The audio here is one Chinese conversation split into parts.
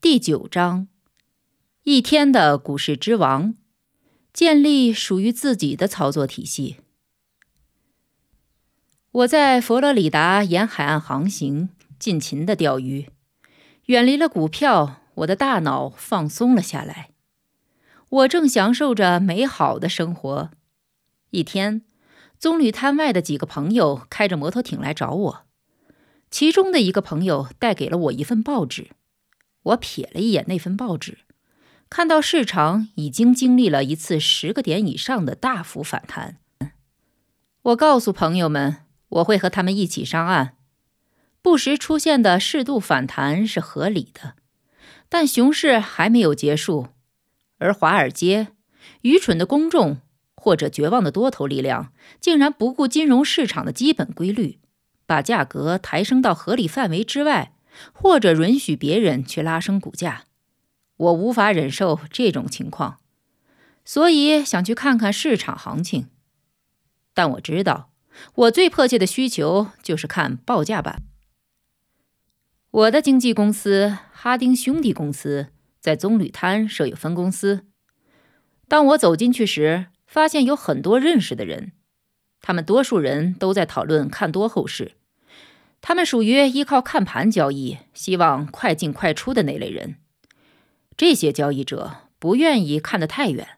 第九章，一天的股市之王，建立属于自己的操作体系。我在佛罗里达沿海岸航行，尽情的钓鱼，远离了股票，我的大脑放松了下来。我正享受着美好的生活。一天，棕榈滩外的几个朋友开着摩托艇来找我，其中的一个朋友带给了我一份报纸。我瞥了一眼那份报纸，看到市场已经经历了一次十个点以上的大幅反弹。我告诉朋友们，我会和他们一起上岸。不时出现的适度反弹是合理的，但熊市还没有结束。而华尔街、愚蠢的公众或者绝望的多头力量，竟然不顾金融市场的基本规律，把价格抬升到合理范围之外。或者允许别人去拉升股价，我无法忍受这种情况，所以想去看看市场行情。但我知道，我最迫切的需求就是看报价板。我的经纪公司哈丁兄弟公司在棕榈滩设有分公司。当我走进去时，发现有很多认识的人，他们多数人都在讨论看多后市。他们属于依靠看盘交易、希望快进快出的那类人。这些交易者不愿意看得太远，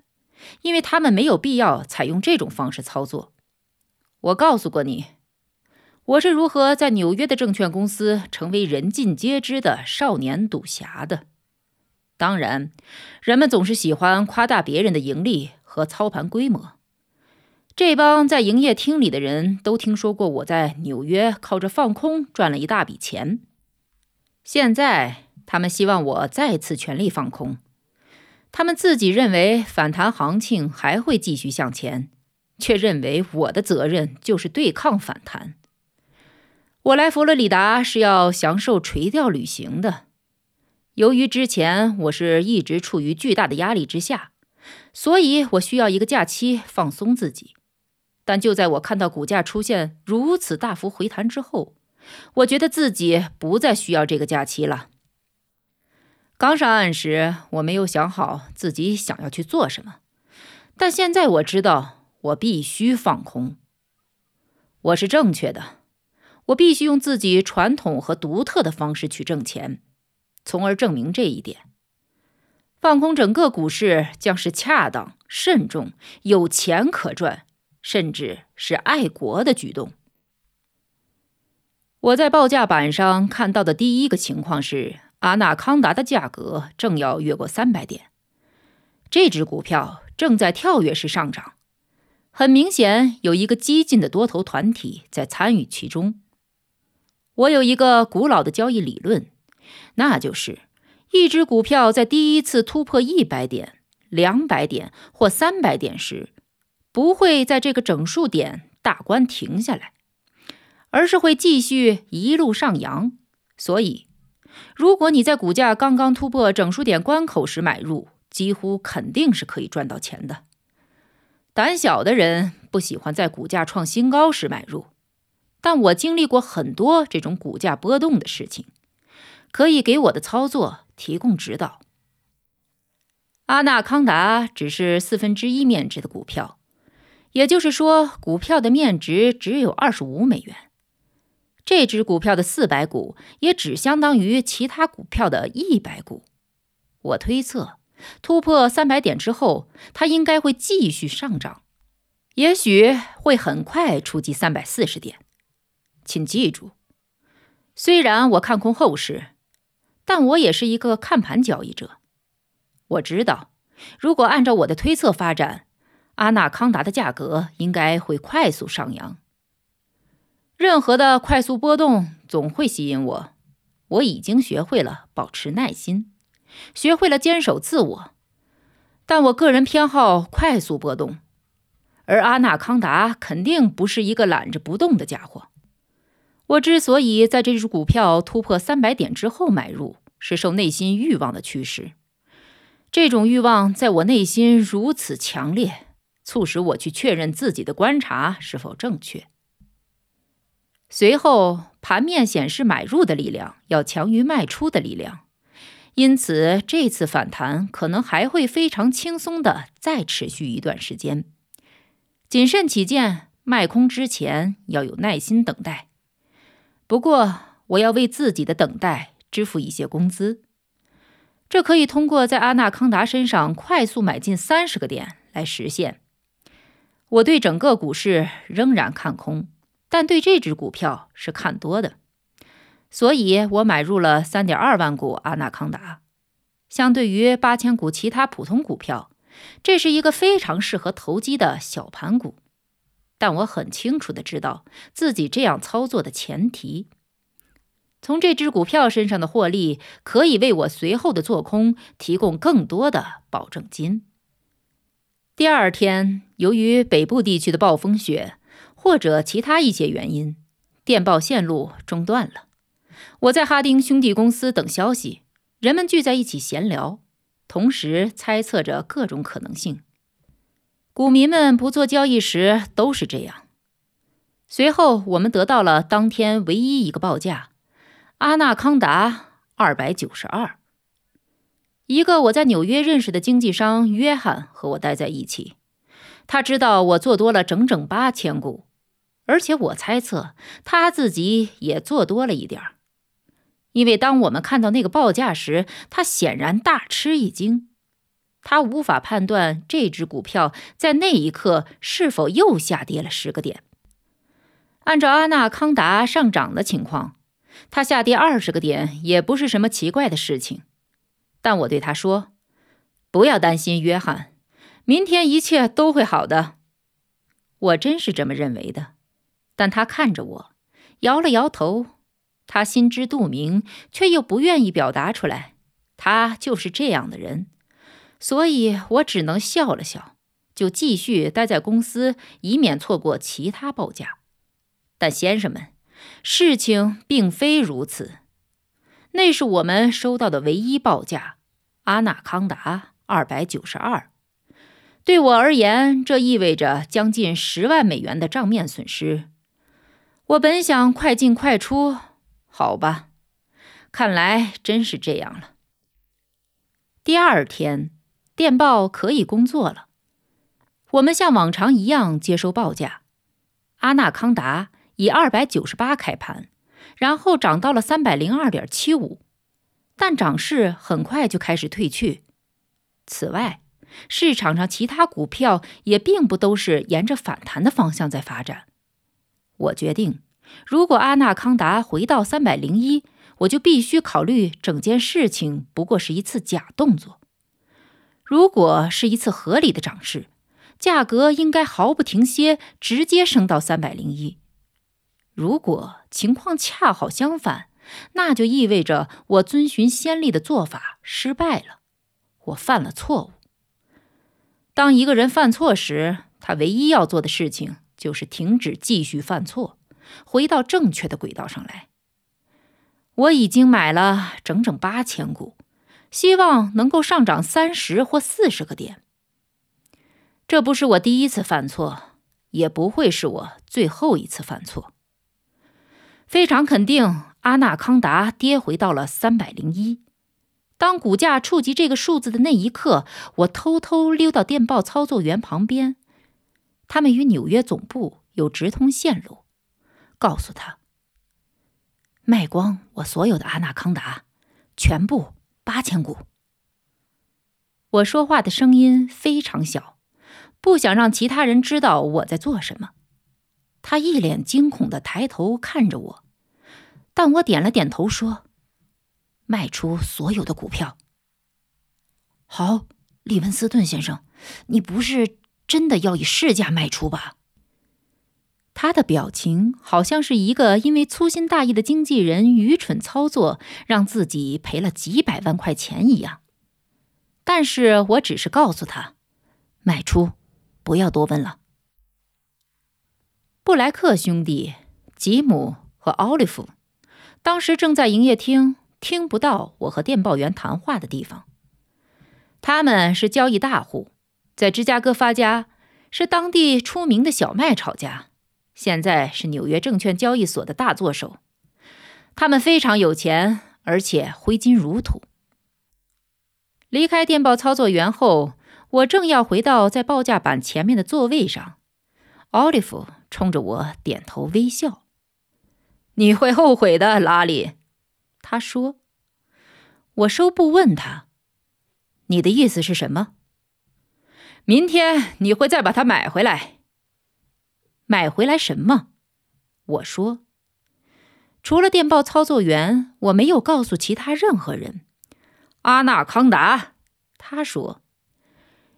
因为他们没有必要采用这种方式操作。我告诉过你，我是如何在纽约的证券公司成为人尽皆知的少年赌侠的。当然，人们总是喜欢夸大别人的盈利和操盘规模。这帮在营业厅里的人都听说过我在纽约靠着放空赚了一大笔钱。现在他们希望我再次全力放空。他们自己认为反弹行情还会继续向前，却认为我的责任就是对抗反弹。我来佛罗里达是要享受垂钓旅行的。由于之前我是一直处于巨大的压力之下，所以我需要一个假期放松自己。但就在我看到股价出现如此大幅回弹之后，我觉得自己不再需要这个假期了。刚上岸时，我没有想好自己想要去做什么，但现在我知道我必须放空。我是正确的，我必须用自己传统和独特的方式去挣钱，从而证明这一点。放空整个股市将是恰当、慎重、有钱可赚。甚至是爱国的举动。我在报价板上看到的第一个情况是，阿纳康达的价格正要越过三百点，这只股票正在跳跃式上涨。很明显，有一个激进的多头团体在参与其中。我有一个古老的交易理论，那就是一只股票在第一次突破一百点、两百点或三百点时。不会在这个整数点大关停下来，而是会继续一路上扬。所以，如果你在股价刚刚突破整数点关口时买入，几乎肯定是可以赚到钱的。胆小的人不喜欢在股价创新高时买入，但我经历过很多这种股价波动的事情，可以给我的操作提供指导。阿纳康达只是四分之一面值的股票。也就是说，股票的面值只有二十五美元。这只股票的四百股也只相当于其他股票的一百股。我推测，突破三百点之后，它应该会继续上涨，也许会很快触及三百四十点。请记住，虽然我看空后市，但我也是一个看盘交易者。我知道，如果按照我的推测发展。阿纳康达的价格应该会快速上扬。任何的快速波动总会吸引我。我已经学会了保持耐心，学会了坚守自我。但我个人偏好快速波动，而阿纳康达肯定不是一个懒着不动的家伙。我之所以在这只股票突破三百点之后买入，是受内心欲望的驱使。这种欲望在我内心如此强烈，促使我去确认自己的观察是否正确。随后，盘面显示买入的力量要强于卖出的力量，因此这次反弹可能还会非常轻松的再持续一段时间。谨慎起见，卖空之前要有耐心等待。不过，我要为自己的等待支付一些工资。这可以通过在阿纳康达身上快速买进三十个点来实现。我对整个股市仍然看空，但对这只股票是看多的，所以我买入了三点二万股阿纳康达。相对于八千股其他普通股票，这是一个非常适合投机的小盘股。但我很清楚的知道自己这样操作的前提。从这只股票身上的获利，可以为我随后的做空提供更多的保证金。第二天，由于北部地区的暴风雪或者其他一些原因，电报线路中断了。我在哈丁兄弟公司等消息，人们聚在一起闲聊，同时猜测着各种可能性。股民们不做交易时都是这样。随后，我们得到了当天唯一一个报价。阿纳康达二百九十二。一个我在纽约认识的经纪商约翰和我待在一起，他知道我做多了整整八千股，而且我猜测他自己也做多了一点儿，因为当我们看到那个报价时，他显然大吃一惊，他无法判断这只股票在那一刻是否又下跌了十个点。按照阿纳康达上涨的情况。它下跌二十个点也不是什么奇怪的事情，但我对他说：“不要担心，约翰，明天一切都会好的。”我真是这么认为的。但他看着我，摇了摇头。他心知肚明，却又不愿意表达出来。他就是这样的人，所以我只能笑了笑，就继续待在公司，以免错过其他报价。但先生们。事情并非如此，那是我们收到的唯一报价，阿纳康达二百九十二。对我而言，这意味着将近十万美元的账面损失。我本想快进快出，好吧，看来真是这样了。第二天，电报可以工作了，我们像往常一样接收报价，阿纳康达。以二百九十八开盘，然后涨到了三百零二点七五，但涨势很快就开始退去。此外，市场上其他股票也并不都是沿着反弹的方向在发展。我决定，如果阿纳康达回到三百零一，我就必须考虑整件事情不过是一次假动作。如果是一次合理的涨势，价格应该毫不停歇，直接升到三百零一。如果情况恰好相反，那就意味着我遵循先例的做法失败了，我犯了错误。当一个人犯错时，他唯一要做的事情就是停止继续犯错，回到正确的轨道上来。我已经买了整整八千股，希望能够上涨三十或四十个点。这不是我第一次犯错，也不会是我最后一次犯错。非常肯定，阿纳康达跌回到了三百零一。当股价触及这个数字的那一刻，我偷偷溜到电报操作员旁边，他们与纽约总部有直通线路，告诉他卖光我所有的阿纳康达，全部八千股。我说话的声音非常小，不想让其他人知道我在做什么。他一脸惊恐的抬头看着我，但我点了点头说：“卖出所有的股票。”好，利文斯顿先生，你不是真的要以市价卖出吧？他的表情好像是一个因为粗心大意的经纪人愚蠢操作，让自己赔了几百万块钱一样。但是我只是告诉他，卖出，不要多问了。布莱克兄弟吉姆和奥利弗当时正在营业厅，听不到我和电报员谈话的地方。他们是交易大户，在芝加哥发家，是当地出名的小麦炒家。现在是纽约证券交易所的大作手，他们非常有钱，而且挥金如土。离开电报操作员后，我正要回到在报价板前面的座位上，奥利弗冲着我点头微笑：“你会后悔的，拉里。”他说。我收步问他：“你的意思是什么？明天你会再把它买回来？”买回来什么？我说，除了电报操作员，我没有告诉其他任何人。阿纳康达，他说，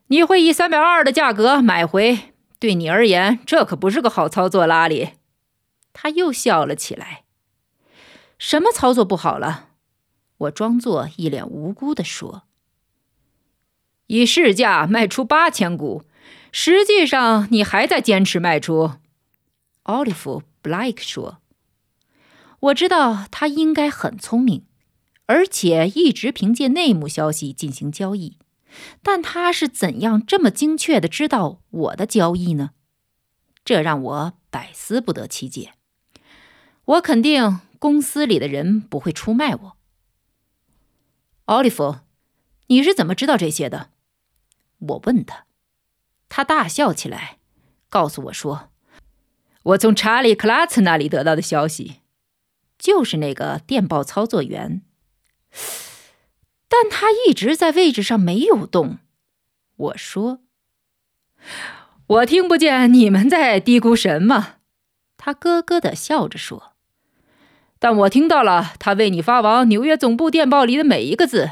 你会以三百二的价格买回。对你而言，这可不是个好操作，拉里。他又笑了起来。什么操作不好了？我装作一脸无辜的说：“以市价卖出八千股，实际上你还在坚持卖出。”奥利弗·布莱克说：“我知道他应该很聪明，而且一直凭借内幕消息进行交易。但他是怎样这么精确的知道我的交易呢？这让我百思不得其解。我肯定公司里的人不会出卖我。”奥利弗，你是怎么知道这些的？我问他，他大笑起来，告诉我说。我从查理·克拉茨那里得到的消息，就是那个电报操作员，但他一直在位置上没有动。我说：“我听不见你们在嘀咕什么。”他咯咯的笑着说：“但我听到了他为你发往纽约总部电报里的每一个字。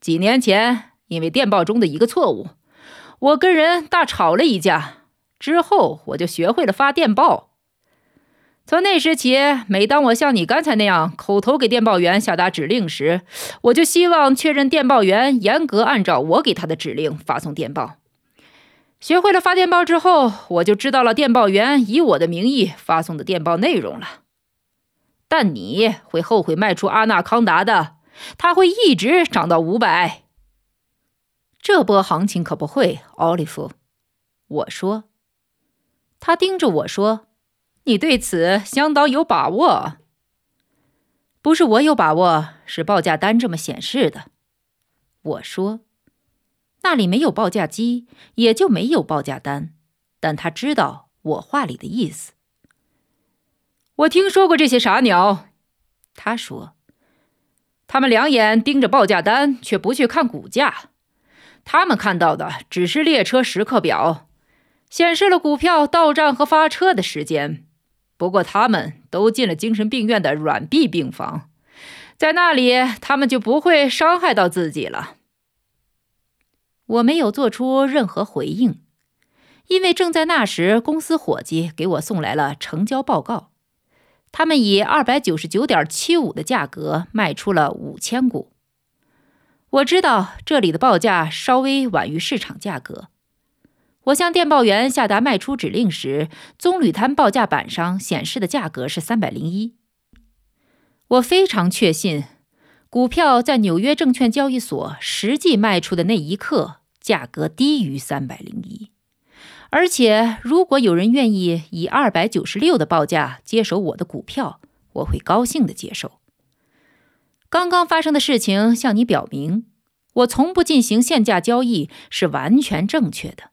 几年前，因为电报中的一个错误，我跟人大吵了一架。”之后我就学会了发电报。从那时起，每当我像你刚才那样口头给电报员下达指令时，我就希望确认电报员严格按照我给他的指令发送电报。学会了发电报之后，我就知道了电报员以我的名义发送的电报内容了。但你会后悔卖出阿纳康达的，它会一直涨到五百。这波行情可不会，奥利弗。我说。他盯着我说：“你对此相当有把握。”不是我有把握，是报价单这么显示的。我说：“那里没有报价机，也就没有报价单。”但他知道我话里的意思。我听说过这些傻鸟，他说：“他们两眼盯着报价单，却不去看股价。他们看到的只是列车时刻表。”显示了股票到站和发车的时间，不过他们都进了精神病院的软闭病房，在那里他们就不会伤害到自己了。我没有做出任何回应，因为正在那时，公司伙计给我送来了成交报告，他们以二百九十九点七五的价格卖出了五千股。我知道这里的报价稍微晚于市场价格。我向电报员下达卖出指令时，棕榈滩报价板上显示的价格是三百零一。我非常确信，股票在纽约证券交易所实际卖出的那一刻，价格低于三百零一。而且，如果有人愿意以二百九十六的报价接手我的股票，我会高兴的接受。刚刚发生的事情向你表明，我从不进行限价交易是完全正确的。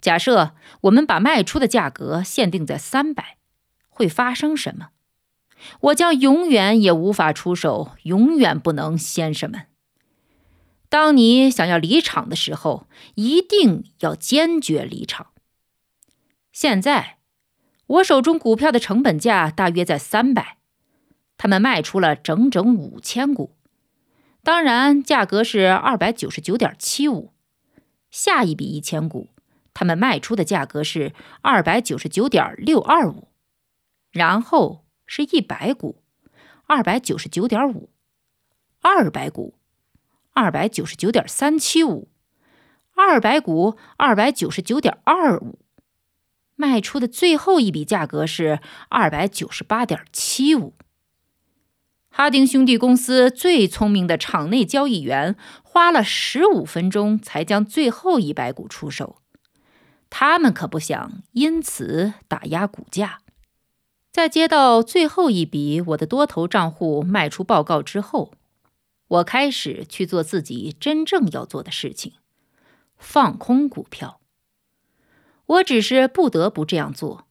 假设我们把卖出的价格限定在三百，会发生什么？我将永远也无法出手，永远不能，先生们。当你想要离场的时候，一定要坚决离场。现在，我手中股票的成本价大约在三百，他们卖出了整整五千股，当然价格是二百九十九点七五。下一笔一千股。他们卖出的价格是二百九十九点六二五，然后是一百股，二百九十九点五，二百股，二百九十九点三七五，二百股，二百九十九点二五，卖出的最后一笔价格是二百九十八点七五。哈丁兄弟公司最聪明的场内交易员花了十五分钟才将最后一百股出手。他们可不想因此打压股价。在接到最后一笔我的多头账户卖出报告之后，我开始去做自己真正要做的事情——放空股票。我只是不得不这样做。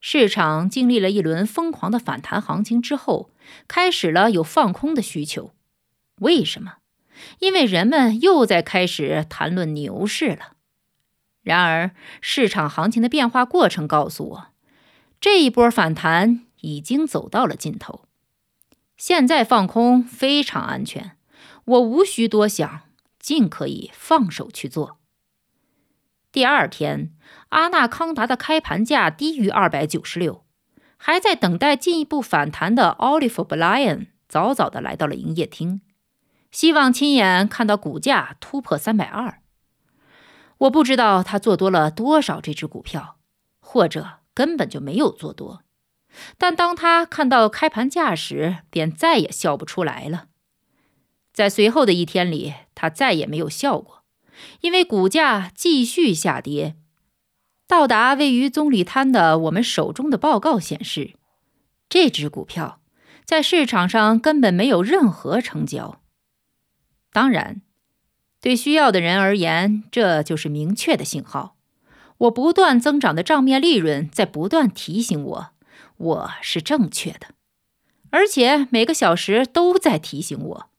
市场经历了一轮疯狂的反弹行情之后，开始了有放空的需求。为什么？因为人们又在开始谈论牛市了。然而，市场行情的变化过程告诉我，这一波反弹已经走到了尽头。现在放空非常安全，我无需多想，尽可以放手去做。第二天，阿纳康达的开盘价低于二百九十六，还在等待进一步反弹的 Oliver b l y a n 早早的来到了营业厅，希望亲眼看到股价突破三百二。我不知道他做多了多少这只股票，或者根本就没有做多。但当他看到开盘价时，便再也笑不出来了。在随后的一天里，他再也没有笑过，因为股价继续下跌。到达位于棕榈滩的我们手中的报告显示，这只股票在市场上根本没有任何成交。当然。对需要的人而言，这就是明确的信号。我不断增长的账面利润在不断提醒我，我是正确的，而且每个小时都在提醒我。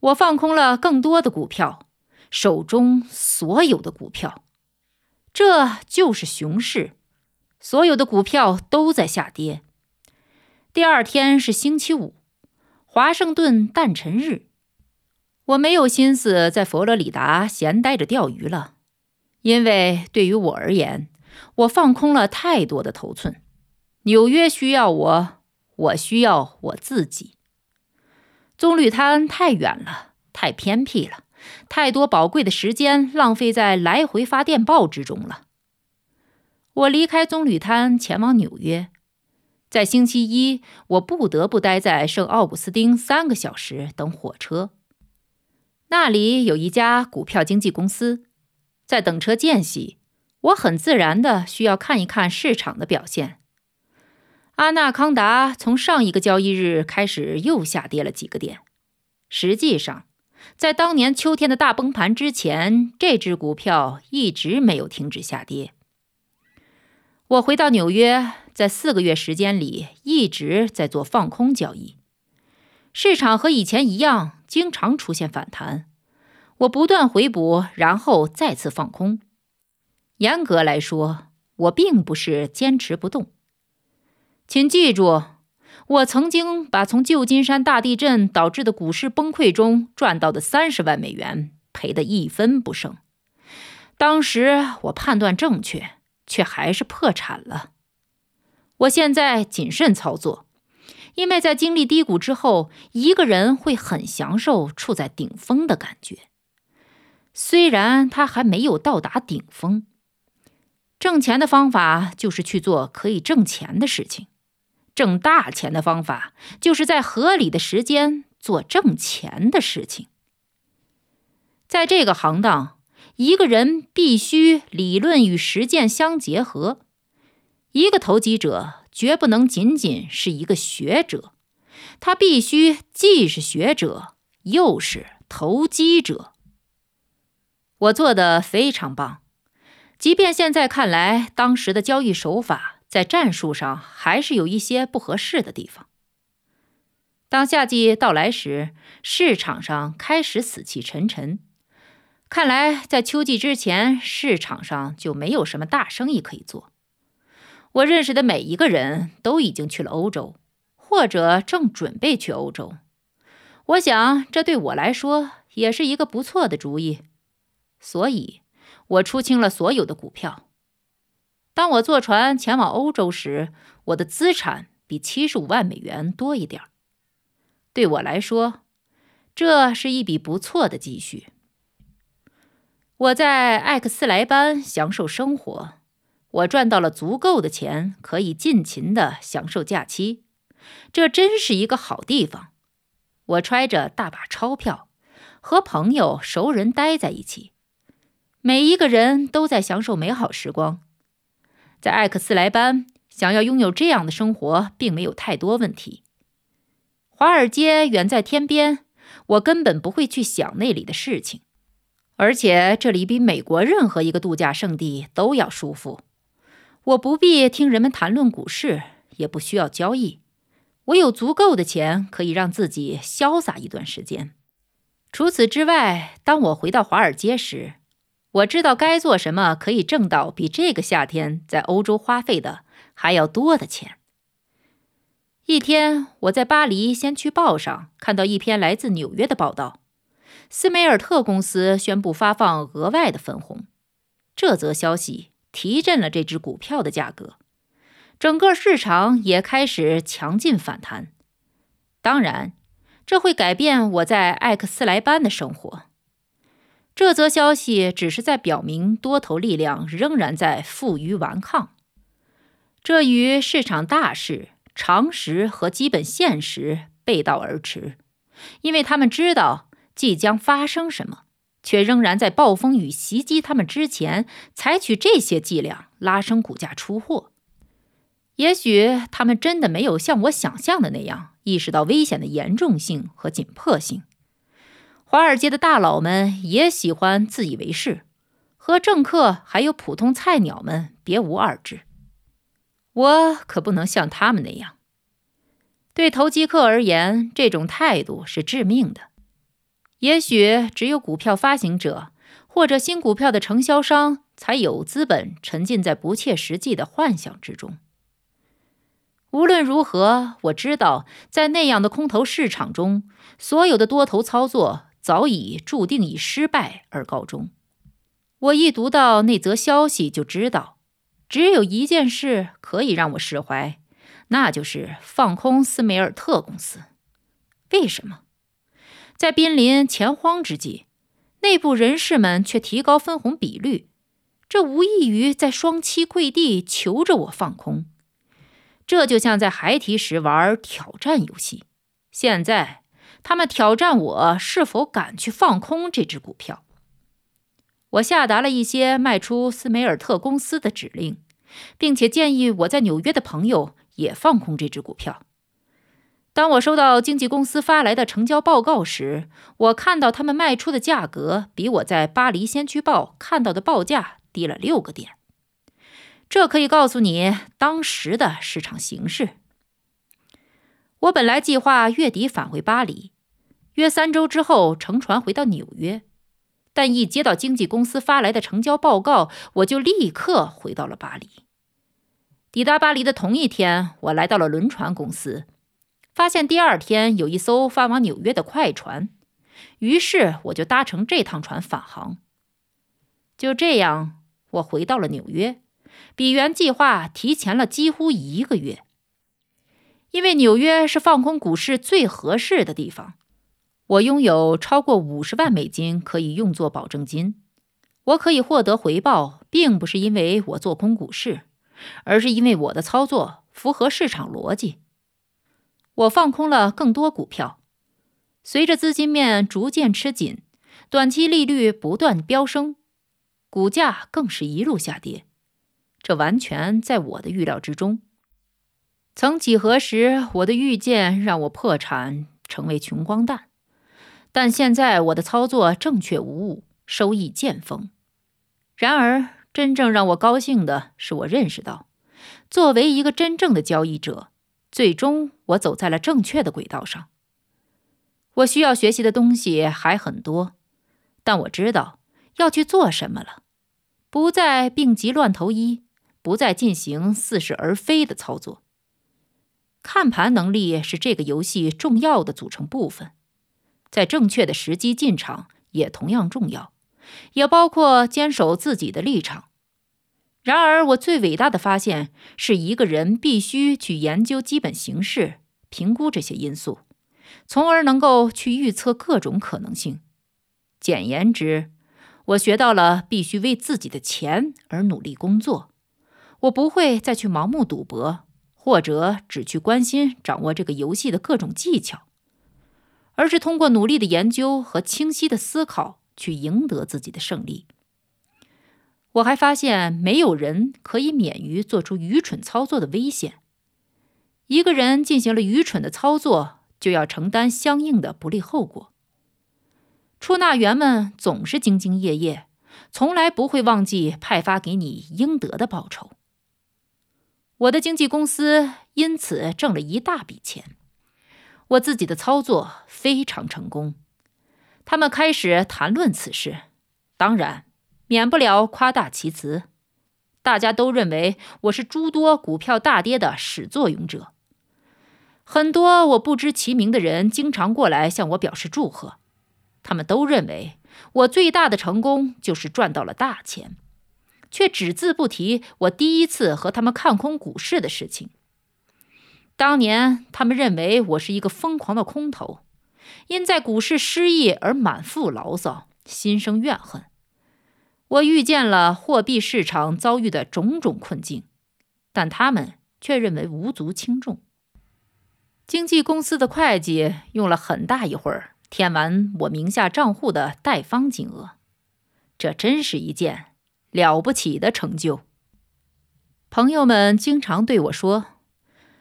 我放空了更多的股票，手中所有的股票，这就是熊市，所有的股票都在下跌。第二天是星期五，华盛顿诞辰日。我没有心思在佛罗里达闲待着钓鱼了，因为对于我而言，我放空了太多的头寸。纽约需要我，我需要我自己。棕榈滩太远了，太偏僻了，太多宝贵的时间浪费在来回发电报之中了。我离开棕榈滩，前往纽约。在星期一，我不得不待在圣奥古斯丁三个小时等火车。那里有一家股票经纪公司，在等车间隙，我很自然的需要看一看市场的表现。阿纳康达从上一个交易日开始又下跌了几个点。实际上，在当年秋天的大崩盘之前，这只股票一直没有停止下跌。我回到纽约，在四个月时间里一直在做放空交易。市场和以前一样。经常出现反弹，我不断回补，然后再次放空。严格来说，我并不是坚持不动。请记住，我曾经把从旧金山大地震导致的股市崩溃中赚到的三十万美元赔得一分不剩。当时我判断正确，却还是破产了。我现在谨慎操作。因为在经历低谷之后，一个人会很享受处在顶峰的感觉，虽然他还没有到达顶峰。挣钱的方法就是去做可以挣钱的事情，挣大钱的方法就是在合理的时间做挣钱的事情。在这个行当，一个人必须理论与实践相结合，一个投机者。绝不能仅仅是一个学者，他必须既是学者又是投机者。我做的非常棒，即便现在看来，当时的交易手法在战术上还是有一些不合适的地方。当夏季到来时，市场上开始死气沉沉，看来在秋季之前，市场上就没有什么大生意可以做。我认识的每一个人都已经去了欧洲，或者正准备去欧洲。我想，这对我来说也是一个不错的主意。所以，我出清了所有的股票。当我坐船前往欧洲时，我的资产比七十五万美元多一点儿。对我来说，这是一笔不错的积蓄。我在艾克斯莱班享受生活，我赚到了足够的钱，可以尽情的享受假期。这真是一个好地方。我揣着大把钞票，和朋友、熟人待在一起，每一个人都在享受美好时光。在艾克斯莱班，想要拥有这样的生活，并没有太多问题。华尔街远在天边，我根本不会去想那里的事情。而且这里比美国任何一个度假胜地都要舒服。我不必听人们谈论股市，也不需要交易。我有足够的钱，可以让自己潇洒一段时间。除此之外，当我回到华尔街时，我知道该做什么，可以挣到比这个夏天在欧洲花费的还要多的钱。一天，我在巴黎先驱报上看到一篇来自纽约的报道。斯梅尔特公司宣布发放额外的分红，这则消息提振了这只股票的价格，整个市场也开始强劲反弹。当然，这会改变我在艾克斯莱班的生活。这则消息只是在表明多头力量仍然在负隅顽抗，这与市场大势、常识和基本现实背道而驰，因为他们知道。即将发生什么，却仍然在暴风雨袭击他们之前采取这些伎俩拉升股价出货。也许他们真的没有像我想象的那样意识到危险的严重性和紧迫性。华尔街的大佬们也喜欢自以为是，和政客还有普通菜鸟们别无二致。我可不能像他们那样。对投机客而言，这种态度是致命的。也许只有股票发行者或者新股票的承销商才有资本沉浸在不切实际的幻想之中。无论如何，我知道在那样的空头市场中，所有的多头操作早已注定以失败而告终。我一读到那则消息，就知道只有一件事可以让我释怀，那就是放空斯梅尔特公司。为什么？在濒临钱荒之际，内部人士们却提高分红比率，这无异于在双膝跪地求着我放空。这就像在孩提时玩挑战游戏，现在他们挑战我是否敢去放空这只股票。我下达了一些卖出斯梅尔特公司的指令，并且建议我在纽约的朋友也放空这只股票。当我收到经纪公司发来的成交报告时，我看到他们卖出的价格比我在《巴黎先驱报》看到的报价低了六个点。这可以告诉你当时的市场形势。我本来计划月底返回巴黎，约三周之后乘船回到纽约，但一接到经纪公司发来的成交报告，我就立刻回到了巴黎。抵达巴黎的同一天，我来到了轮船公司。发现第二天有一艘发往纽约的快船，于是我就搭乘这趟船返航。就这样，我回到了纽约，比原计划提前了几乎一个月。因为纽约是放空股市最合适的地方，我拥有超过五十万美金可以用作保证金。我可以获得回报，并不是因为我做空股市，而是因为我的操作符合市场逻辑。我放空了更多股票，随着资金面逐渐吃紧，短期利率不断飙升，股价更是一路下跌。这完全在我的预料之中。曾几何时，我的预见让我破产，成为穷光蛋。但现在我的操作正确无误，收益见丰。然而，真正让我高兴的是，我认识到，作为一个真正的交易者。最终，我走在了正确的轨道上。我需要学习的东西还很多，但我知道要去做什么了。不再病急乱投医，不再进行似是而非的操作。看盘能力是这个游戏重要的组成部分，在正确的时机进场也同样重要，也包括坚守自己的立场。然而，我最伟大的发现是一个人必须去研究基本形势，评估这些因素，从而能够去预测各种可能性。简言之，我学到了必须为自己的钱而努力工作。我不会再去盲目赌博，或者只去关心掌握这个游戏的各种技巧，而是通过努力的研究和清晰的思考去赢得自己的胜利。我还发现，没有人可以免于做出愚蠢操作的危险。一个人进行了愚蠢的操作，就要承担相应的不利后果。出纳员们总是兢兢业业，从来不会忘记派发给你应得的报酬。我的经纪公司因此挣了一大笔钱。我自己的操作非常成功。他们开始谈论此事，当然。免不了夸大其词，大家都认为我是诸多股票大跌的始作俑者。很多我不知其名的人经常过来向我表示祝贺，他们都认为我最大的成功就是赚到了大钱，却只字不提我第一次和他们看空股市的事情。当年他们认为我是一个疯狂的空头，因在股市失意而满腹牢骚，心生怨恨。我预见了货币市场遭遇的种种困境，但他们却认为无足轻重。经纪公司的会计用了很大一会儿填完我名下账户的贷方金额，这真是一件了不起的成就。朋友们经常对我说，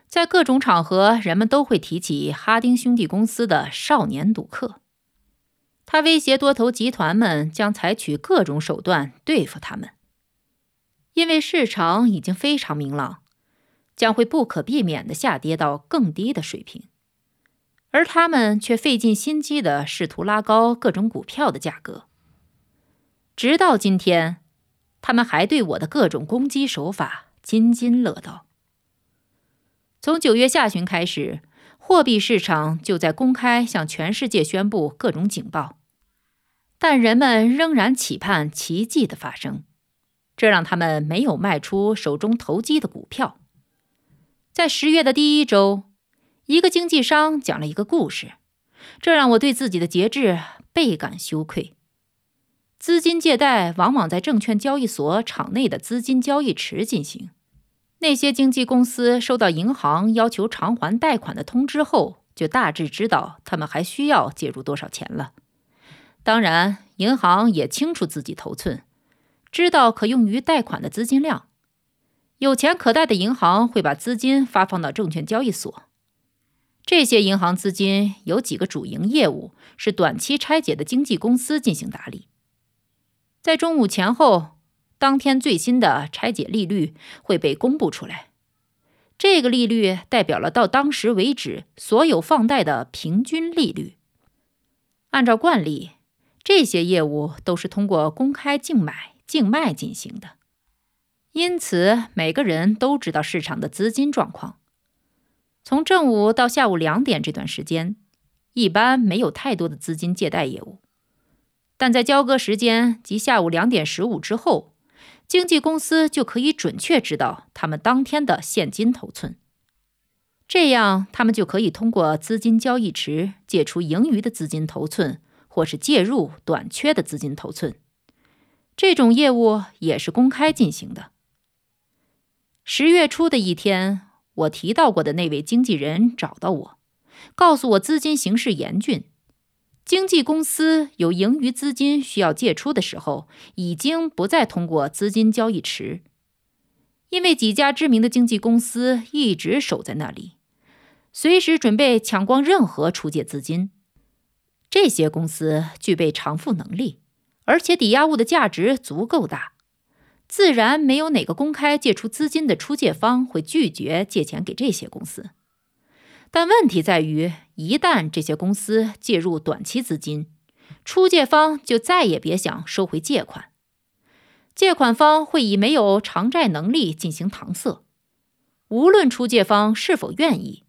在各种场合，人们都会提起哈丁兄弟公司的少年赌客。他威胁多头集团们将采取各种手段对付他们，因为市场已经非常明朗，将会不可避免地下跌到更低的水平，而他们却费尽心机地试图拉高各种股票的价格。直到今天，他们还对我的各种攻击手法津津乐道。从九月下旬开始，货币市场就在公开向全世界宣布各种警报。但人们仍然期盼奇迹的发生，这让他们没有卖出手中投机的股票。在十月的第一周，一个经纪商讲了一个故事，这让我对自己的节制倍感羞愧。资金借贷往往在证券交易所场内的资金交易池进行。那些经纪公司收到银行要求偿还贷款的通知后，就大致知道他们还需要借入多少钱了。当然，银行也清楚自己头寸，知道可用于贷款的资金量。有钱可贷的银行会把资金发放到证券交易所。这些银行资金有几个主营业务是短期拆解的经纪公司进行打理。在中午前后，当天最新的拆解利率会被公布出来。这个利率代表了到当时为止所有放贷的平均利率。按照惯例。这些业务都是通过公开竞买、竞卖进行的，因此每个人都知道市场的资金状况。从正午到下午两点这段时间，一般没有太多的资金借贷业务，但在交割时间及下午两点十五之后，经纪公司就可以准确知道他们当天的现金头寸，这样他们就可以通过资金交易池借出盈余的资金头寸。或是介入短缺的资金头寸，这种业务也是公开进行的。十月初的一天，我提到过的那位经纪人找到我，告诉我资金形势严峻，经纪公司有盈余资金需要借出的时候，已经不再通过资金交易池，因为几家知名的经纪公司一直守在那里，随时准备抢光任何出借资金。这些公司具备偿付能力，而且抵押物的价值足够大，自然没有哪个公开借出资金的出借方会拒绝借钱给这些公司。但问题在于，一旦这些公司介入短期资金，出借方就再也别想收回借款，借款方会以没有偿债能力进行搪塞，无论出借方是否愿意，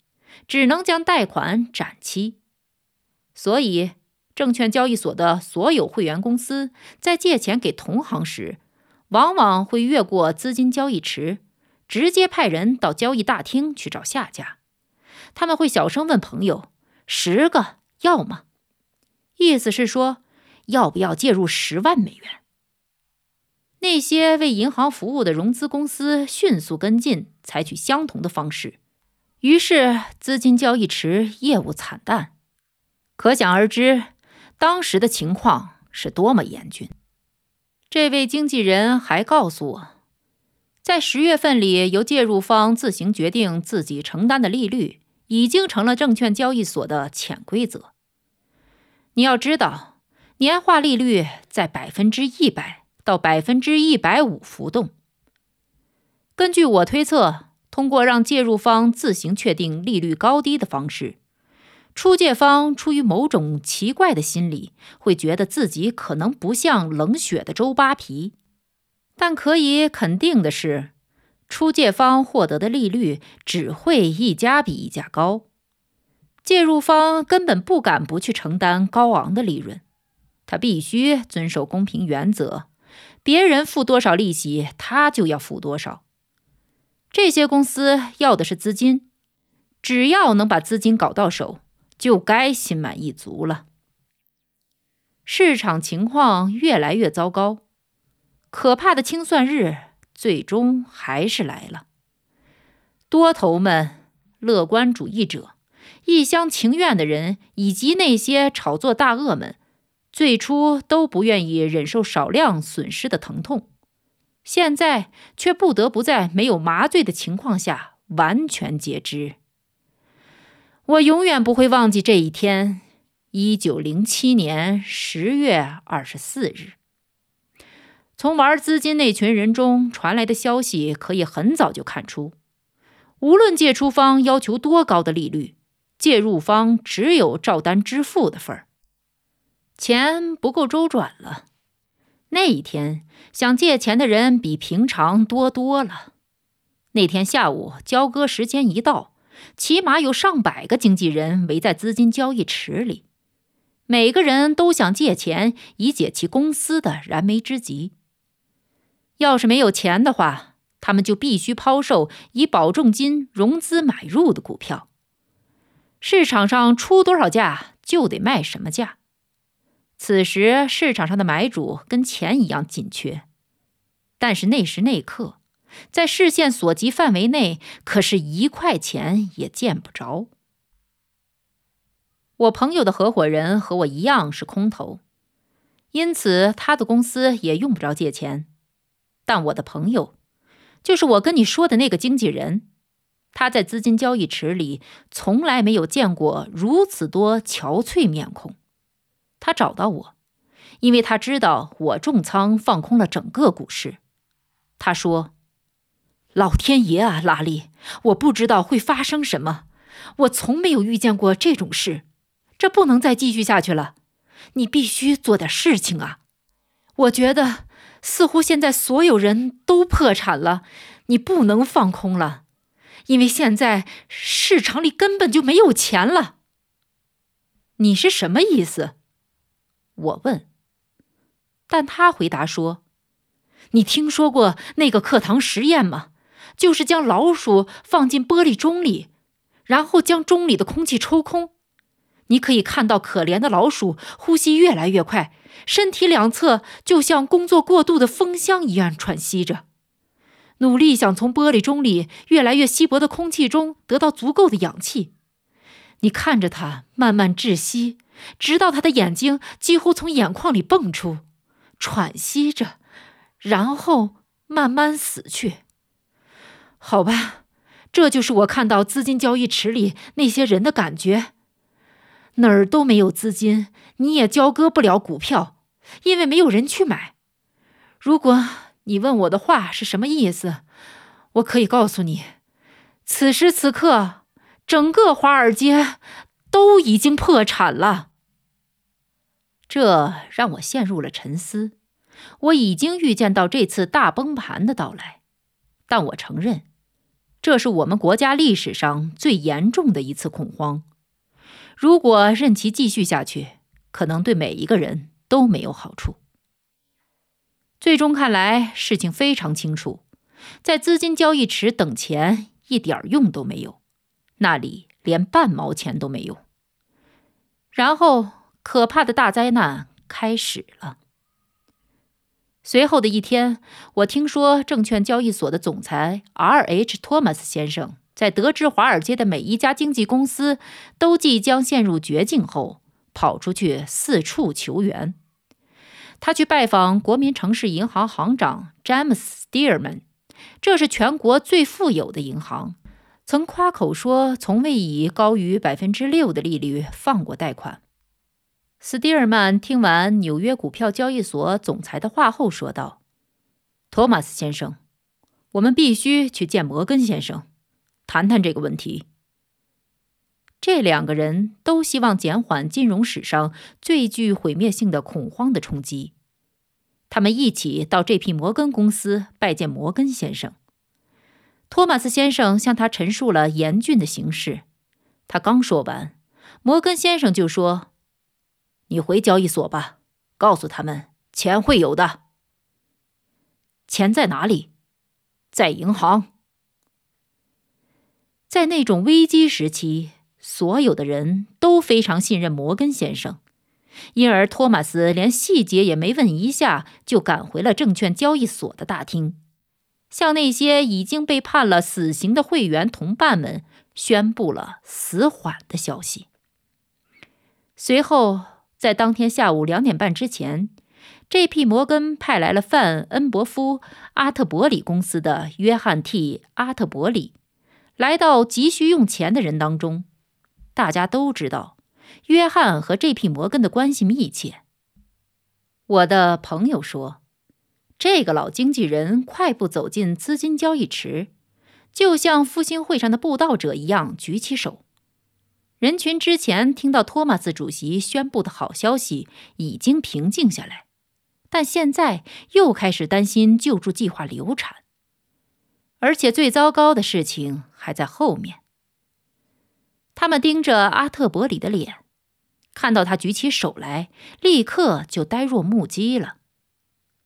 只能将贷款展期。所以，证券交易所的所有会员公司在借钱给同行时，往往会越过资金交易池，直接派人到交易大厅去找下家。他们会小声问朋友：“十个要吗？”意思是说，要不要介入十万美元？那些为银行服务的融资公司迅速跟进，采取相同的方式，于是资金交易池业务惨淡。可想而知，当时的情况是多么严峻。这位经纪人还告诉我，在十月份里，由介入方自行决定自己承担的利率，已经成了证券交易所的潜规则。你要知道，年化利率在百分之一百。到百分之一百五浮动。根据我推测，通过让介入方自行确定利率高低的方式，出借方出于某种奇怪的心理，会觉得自己可能不像冷血的周扒皮。但可以肯定的是，出借方获得的利率只会一家比一家高，介入方根本不敢不去承担高昂的利润，他必须遵守公平原则。别人付多少利息，他就要付多少。这些公司要的是资金，只要能把资金搞到手，就该心满意足了。市场情况越来越糟糕，可怕的清算日最终还是来了。多头们、乐观主义者、一厢情愿的人，以及那些炒作大鳄们。最初都不愿意忍受少量损失的疼痛，现在却不得不在没有麻醉的情况下完全截肢。我永远不会忘记这一天：一九零七年十月二十四日。从玩资金那群人中传来的消息，可以很早就看出，无论借出方要求多高的利率，借入方只有照单支付的份儿。钱不够周转了。那一天，想借钱的人比平常多多了。那天下午交割时间一到，起码有上百个经纪人围在资金交易池里，每个人都想借钱以解其公司的燃眉之急。要是没有钱的话，他们就必须抛售以保证金融资买入的股票。市场上出多少价，就得卖什么价。此时市场上的买主跟钱一样紧缺，但是那时那刻，在视线所及范围内，可是一块钱也见不着。我朋友的合伙人和我一样是空头，因此他的公司也用不着借钱。但我的朋友，就是我跟你说的那个经纪人，他在资金交易池里从来没有见过如此多憔悴面孔。他找到我，因为他知道我重仓放空了整个股市。他说：“老天爷啊，拉力，我不知道会发生什么，我从没有遇见过这种事，这不能再继续下去了。你必须做点事情啊！我觉得似乎现在所有人都破产了，你不能放空了，因为现在市场里根本就没有钱了。你是什么意思？”我问，但他回答说：“你听说过那个课堂实验吗？就是将老鼠放进玻璃钟里，然后将钟里的空气抽空。你可以看到可怜的老鼠呼吸越来越快，身体两侧就像工作过度的风箱一样喘息着，努力想从玻璃钟里越来越稀薄的空气中得到足够的氧气。你看着它慢慢窒息。”直到它的眼睛几乎从眼眶里蹦出，喘息着，然后慢慢死去。好吧，这就是我看到资金交易池里那些人的感觉。哪儿都没有资金，你也交割不了股票，因为没有人去买。如果你问我的话是什么意思，我可以告诉你：此时此刻，整个华尔街都已经破产了。这让我陷入了沉思。我已经预见到这次大崩盘的到来，但我承认，这是我们国家历史上最严重的一次恐慌。如果任其继续下去，可能对每一个人都没有好处。最终看来，事情非常清楚，在资金交易池等钱一点用都没有，那里连半毛钱都没有。然后，可怕的大灾难开始了。随后的一天，我听说证券交易所的总裁 R.H. 托马斯先生在得知华尔街的每一家经纪公司都即将陷入绝境后，跑出去四处求援。他去拜访国民城市银行行长詹姆斯·蒂尔曼，这是全国最富有的银行，曾夸口说从未以高于百分之六的利率放过贷款。斯蒂尔曼听完纽约股票交易所总裁的话后说道：“托马斯先生，我们必须去见摩根先生，谈谈这个问题。”这两个人都希望减缓金融史上最具毁灭性的恐慌的冲击。他们一起到这批摩根公司拜见摩根先生。托马斯先生向他陈述了严峻的形势。他刚说完，摩根先生就说：“你回交易所吧，告诉他们钱会有的。钱在哪里？在银行。在那种危机时期。”所有的人都非常信任摩根先生，因而托马斯连细节也没问一下，就赶回了证券交易所的大厅，向那些已经被判了死刑的会员同伴们宣布了死缓的消息。随后，在当天下午两点半之前，J.P. 摩根派来了范恩伯夫阿特伯里公司的约翰 ·T· 阿特伯里，来到急需用钱的人当中。大家都知道，约翰和 J.P. 摩根的关系密切。我的朋友说，这个老经纪人快步走进资金交易池，就像复兴会上的布道者一样举起手。人群之前听到托马斯主席宣布的好消息已经平静下来，但现在又开始担心救助计划流产，而且最糟糕的事情还在后面。他们盯着阿特伯里的脸，看到他举起手来，立刻就呆若木鸡了。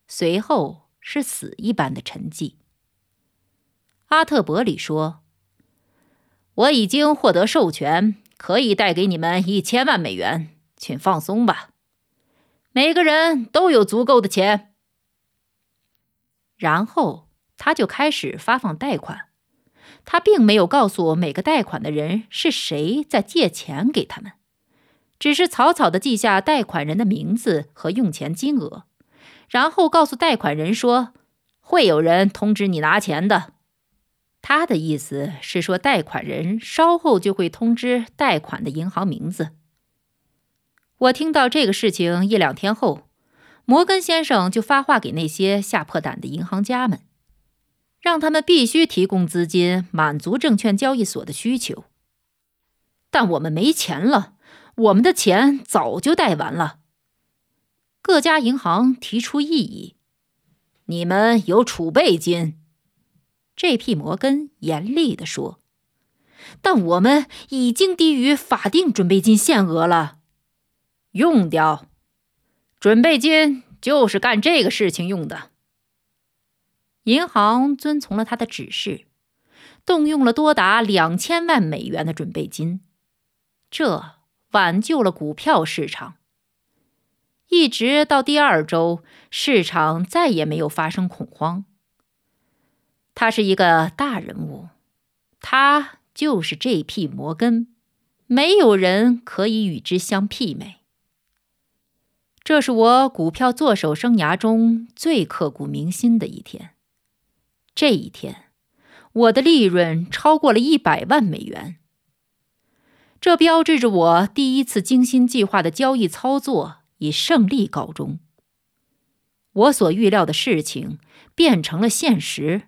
随后是死一般的沉寂。阿特伯里说：“我已经获得授权，可以带给你们一千万美元，请放松吧，每个人都有足够的钱。”然后他就开始发放贷款。他并没有告诉每个贷款的人是谁在借钱给他们，只是草草的记下贷款人的名字和用钱金额，然后告诉贷款人说：“会有人通知你拿钱的。”他的意思是说，贷款人稍后就会通知贷款的银行名字。我听到这个事情一两天后，摩根先生就发话给那些吓破胆的银行家们。让他们必须提供资金满足证券交易所的需求，但我们没钱了，我们的钱早就贷完了。各家银行提出异议：“你们有储备金。”J.P. 摩根严厉地说：“但我们已经低于法定准备金限额了，用掉。准备金就是干这个事情用的。”银行遵从了他的指示，动用了多达两千万美元的准备金，这挽救了股票市场。一直到第二周，市场再也没有发生恐慌。他是一个大人物，他就是这匹摩根，没有人可以与之相媲美。这是我股票做手生涯中最刻骨铭心的一天。这一天，我的利润超过了一百万美元。这标志着我第一次精心计划的交易操作以胜利告终。我所预料的事情变成了现实，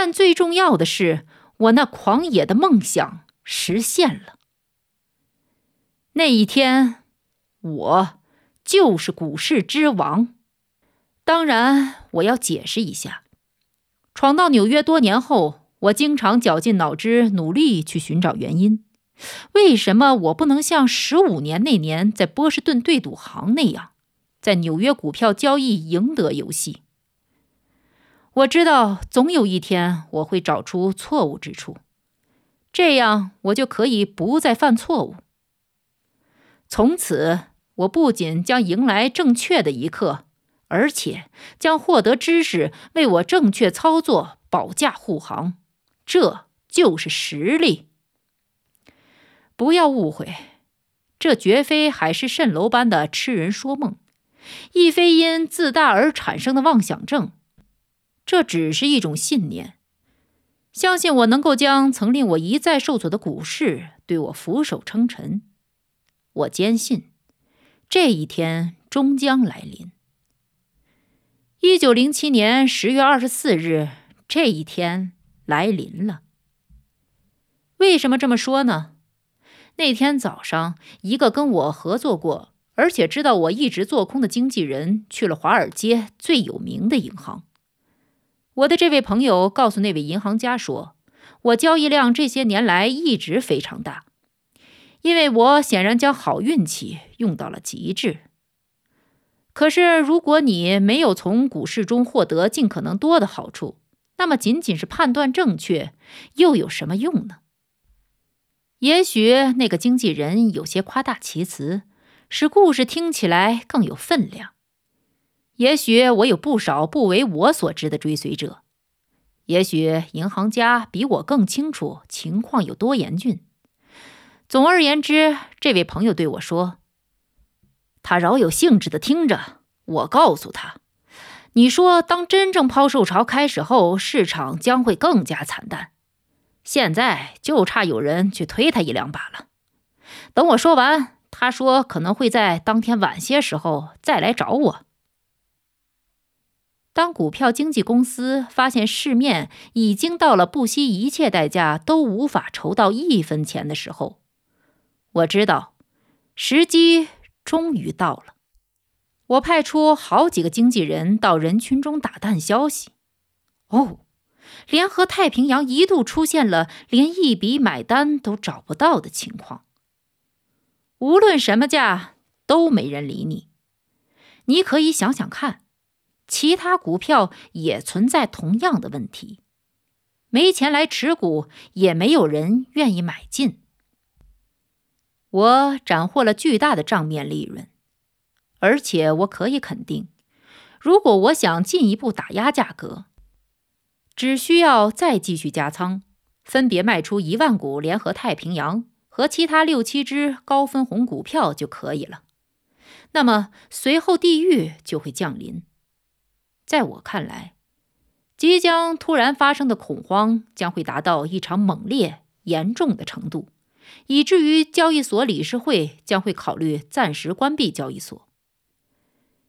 但最重要的是，我那狂野的梦想实现了。那一天，我就是股市之王。当然，我要解释一下。闯到纽约多年后，我经常绞尽脑汁努力去寻找原因，为什么我不能像十五年那年在波士顿对赌行那样，在纽约股票交易赢得游戏？我知道总有一天我会找出错误之处，这样我就可以不再犯错误。从此，我不仅将迎来正确的一刻，而且将获得知识为我正确操作保驾护航。这就是实力。不要误会，这绝非海市蜃楼般的痴人说梦，亦非因自大而产生的妄想症。这只是一种信念，相信我能够将曾令我一再受挫的股市对我俯首称臣。我坚信，这一天终将来临。一九零七年十月二十四日，这一天来临了。为什么这么说呢？那天早上，一个跟我合作过，而且知道我一直做空的经纪人去了华尔街最有名的银行。我的这位朋友告诉那位银行家说：“我交易量这些年来一直非常大，因为我显然将好运气用到了极致。可是，如果你没有从股市中获得尽可能多的好处，那么仅仅是判断正确又有什么用呢？”也许那个经纪人有些夸大其词，使故事听起来更有分量。也许我有不少不为我所知的追随者，也许银行家比我更清楚情况有多严峻。总而言之，这位朋友对我说：“他饶有兴致的听着。”我告诉他：“你说，当真正抛售潮开始后，市场将会更加惨淡。现在就差有人去推他一两把了。”等我说完，他说：“可能会在当天晚些时候再来找我。”当股票经纪公司发现市面已经到了不惜一切代价都无法筹到一分钱的时候，我知道时机终于到了。我派出好几个经纪人到人群中打探消息。哦，联合太平洋一度出现了连一笔买单都找不到的情况。无论什么价，都没人理你。你可以想想看。其他股票也存在同样的问题，没钱来持股，也没有人愿意买进。我斩获了巨大的账面利润，而且我可以肯定，如果我想进一步打压价格，只需要再继续加仓，分别卖出一万股联合太平洋和其他六七只高分红股票就可以了。那么随后地狱就会降临。在我看来，即将突然发生的恐慌将会达到一场猛烈、严重的程度，以至于交易所理事会将会考虑暂时关闭交易所。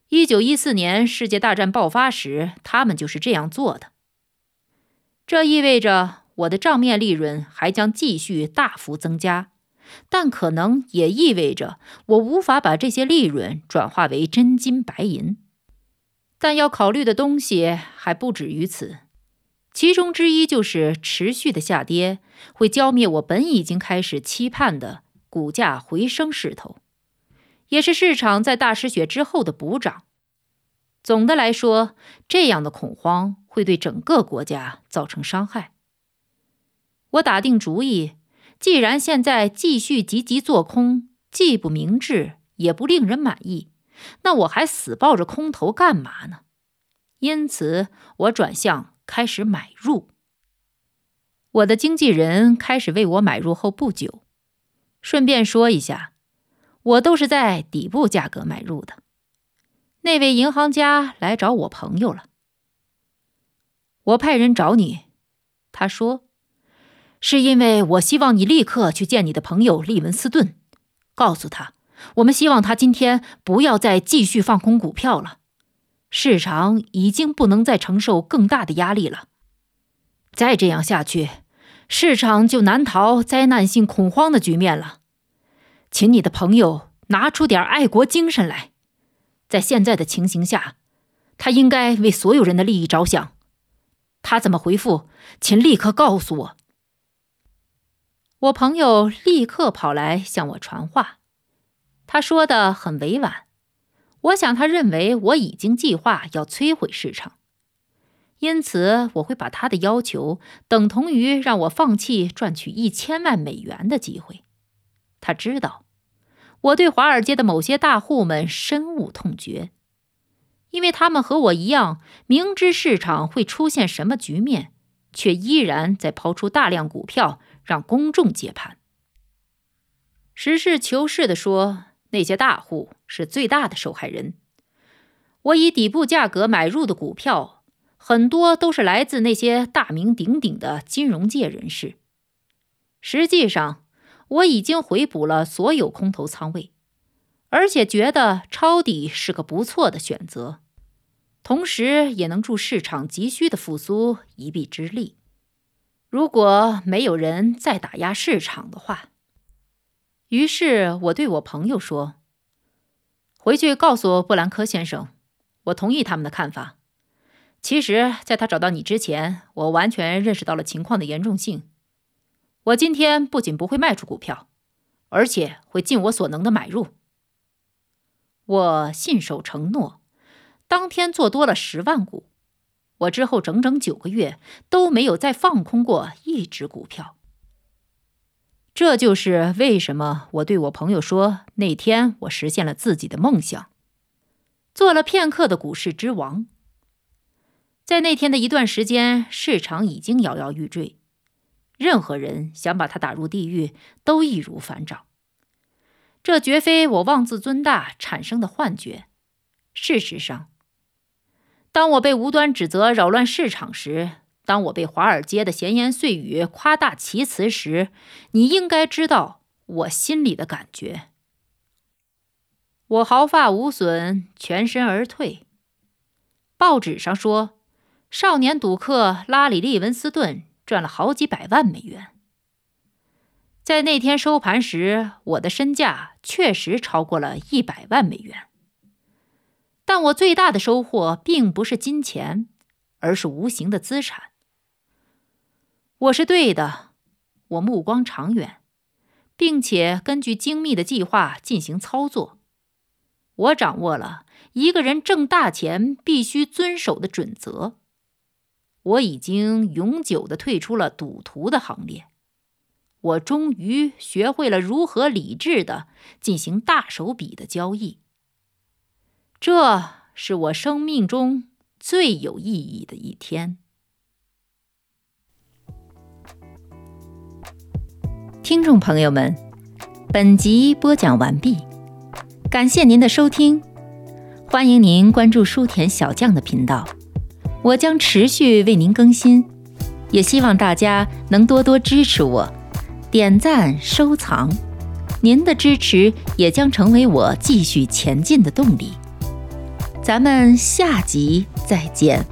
一九一四年世界大战爆发时，他们就是这样做的。这意味着我的账面利润还将继续大幅增加，但可能也意味着我无法把这些利润转化为真金白银。但要考虑的东西还不止于此，其中之一就是持续的下跌会浇灭我本已经开始期盼的股价回升势头，也是市场在大失血之后的补涨。总的来说，这样的恐慌会对整个国家造成伤害。我打定主意，既然现在继续积极做空，既不明智，也不令人满意。那我还死抱着空头干嘛呢？因此，我转向开始买入。我的经纪人开始为我买入后不久，顺便说一下，我都是在底部价格买入的。那位银行家来找我朋友了，我派人找你，他说，是因为我希望你立刻去见你的朋友利文斯顿，告诉他。我们希望他今天不要再继续放空股票了，市场已经不能再承受更大的压力了。再这样下去，市场就难逃灾难性恐慌的局面了。请你的朋友拿出点爱国精神来，在现在的情形下，他应该为所有人的利益着想。他怎么回复？请立刻告诉我。我朋友立刻跑来向我传话，他说的很委婉。我想他认为我已经计划要摧毁市场，因此我会把他的要求等同于让我放弃赚取一千万美元的机会。他知道我对华尔街的某些大户们深恶痛绝，因为他们和我一样，明知市场会出现什么局面，却依然在抛出大量股票。让公众接盘。实事求是地说，那些大户是最大的受害人。我以底部价格买入的股票，很多都是来自那些大名鼎鼎的金融界人士。实际上，我已经回补了所有空头仓位，而且觉得抄底是个不错的选择，同时也能助市场急需的复苏一臂之力。如果没有人再打压市场的话，于是我对我朋友说：“回去告诉布兰科先生，我同意他们的看法。其实，在他找到你之前，我完全认识到了情况的严重性。我今天不仅不会卖出股票，而且会尽我所能的买入。我信守承诺，当天做多了十万股。”我之后整整九个月都没有再放空过一只股票。这就是为什么我对我朋友说，那天我实现了自己的梦想，做了片刻的股市之王。在那天的一段时间，市场已经摇摇欲坠，任何人想把它打入地狱都易如反掌。这绝非我妄自尊大产生的幻觉，事实上。当我被无端指责扰乱市场时，当我被华尔街的闲言碎语夸大其词时，你应该知道我心里的感觉。我毫发无损，全身而退。报纸上说，少年赌客拉里·利文斯顿赚了好几百万美元。在那天收盘时，我的身价确实超过了一百万美元。但我最大的收获并不是金钱，而是无形的资产。我是对的，我目光长远，并且根据精密的计划进行操作。我掌握了一个人挣大钱必须遵守的准则。我已经永久的退出了赌徒的行列。我终于学会了如何理智的进行大手笔的交易。这是我生命中最有意义的一天。听众朋友们，本集播讲完毕，感谢您的收听，欢迎您关注书田小将的频道，我将持续为您更新，也希望大家能多多支持我，点赞收藏，您的支持也将成为我继续前进的动力。咱们下集再见。